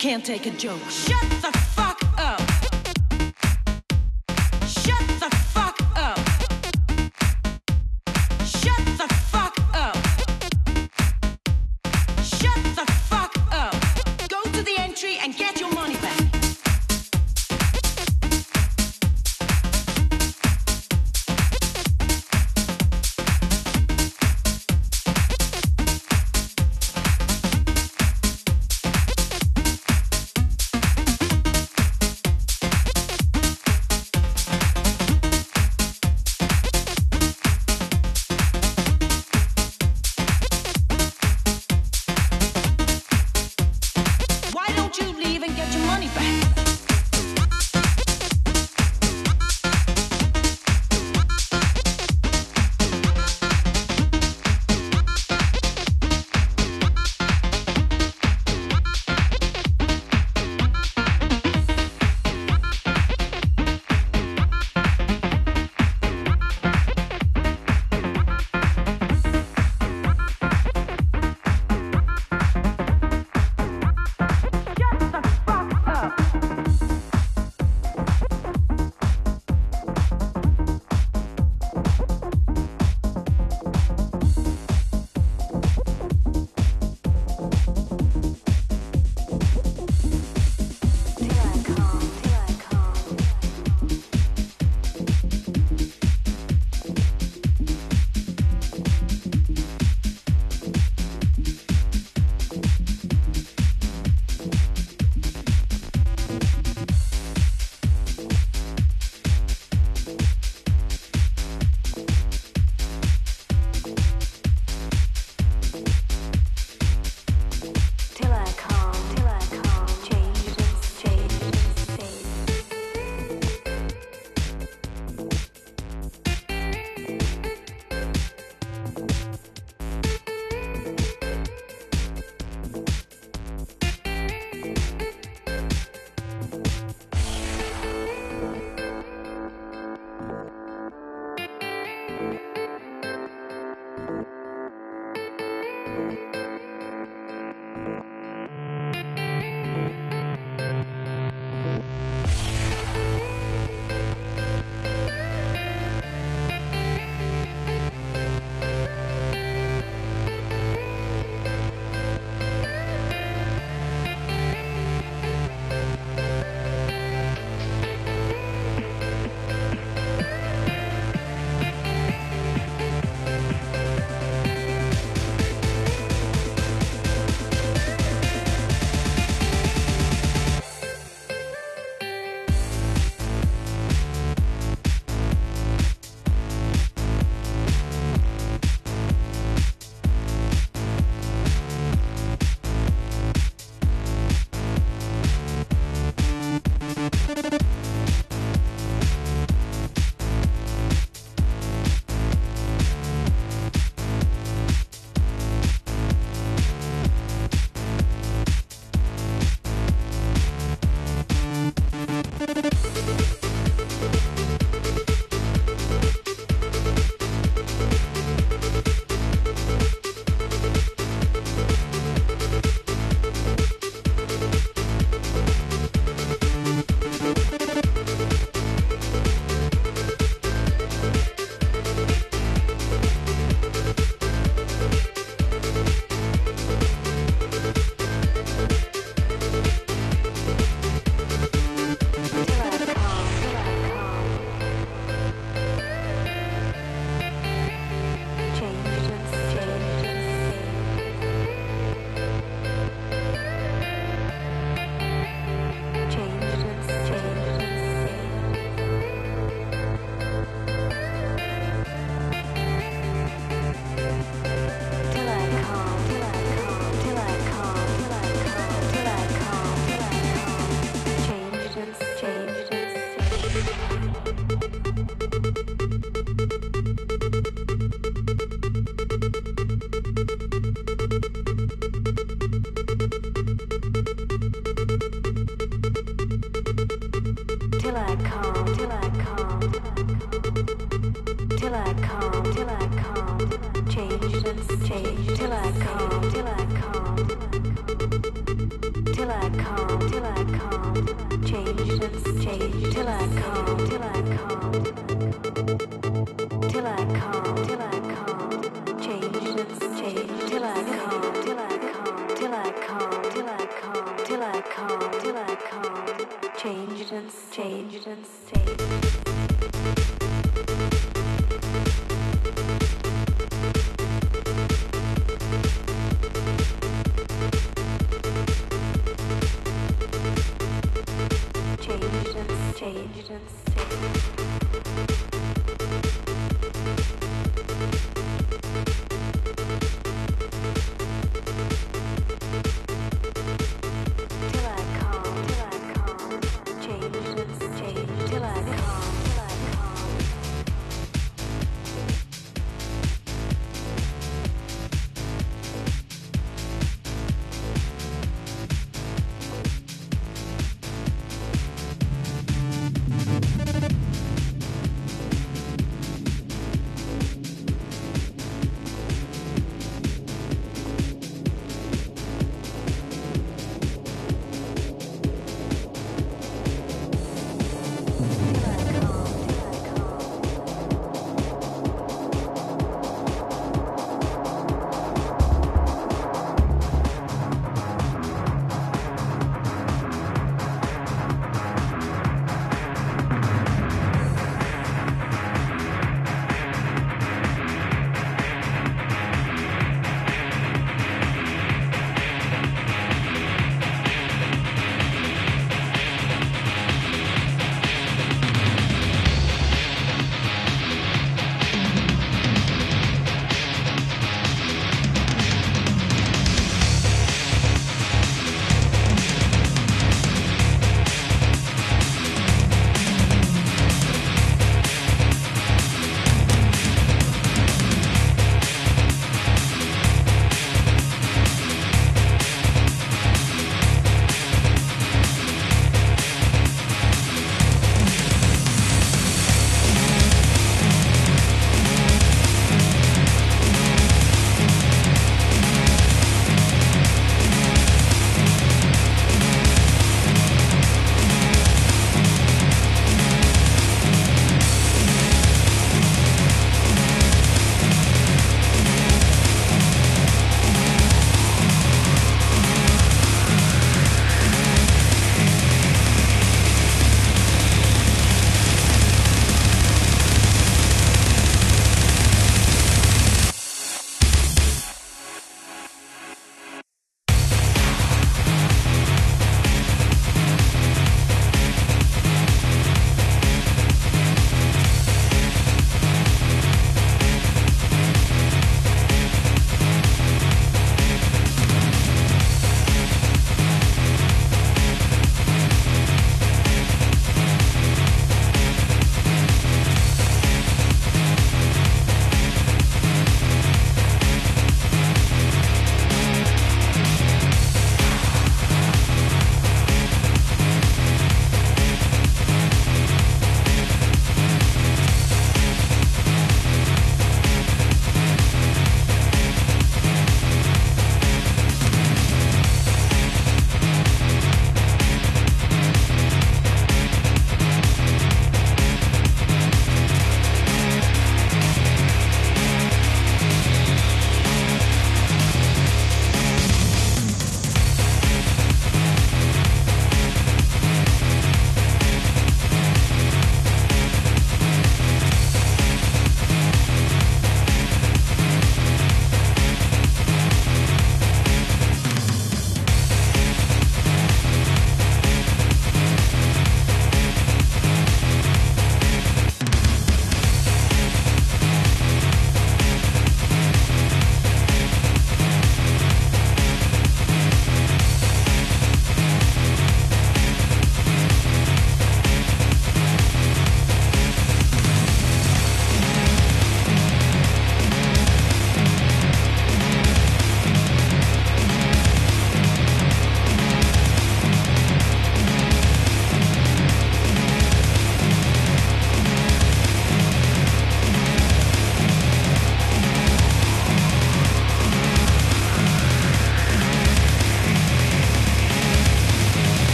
can't take a joke. Shut the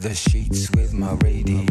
the sheets with my radio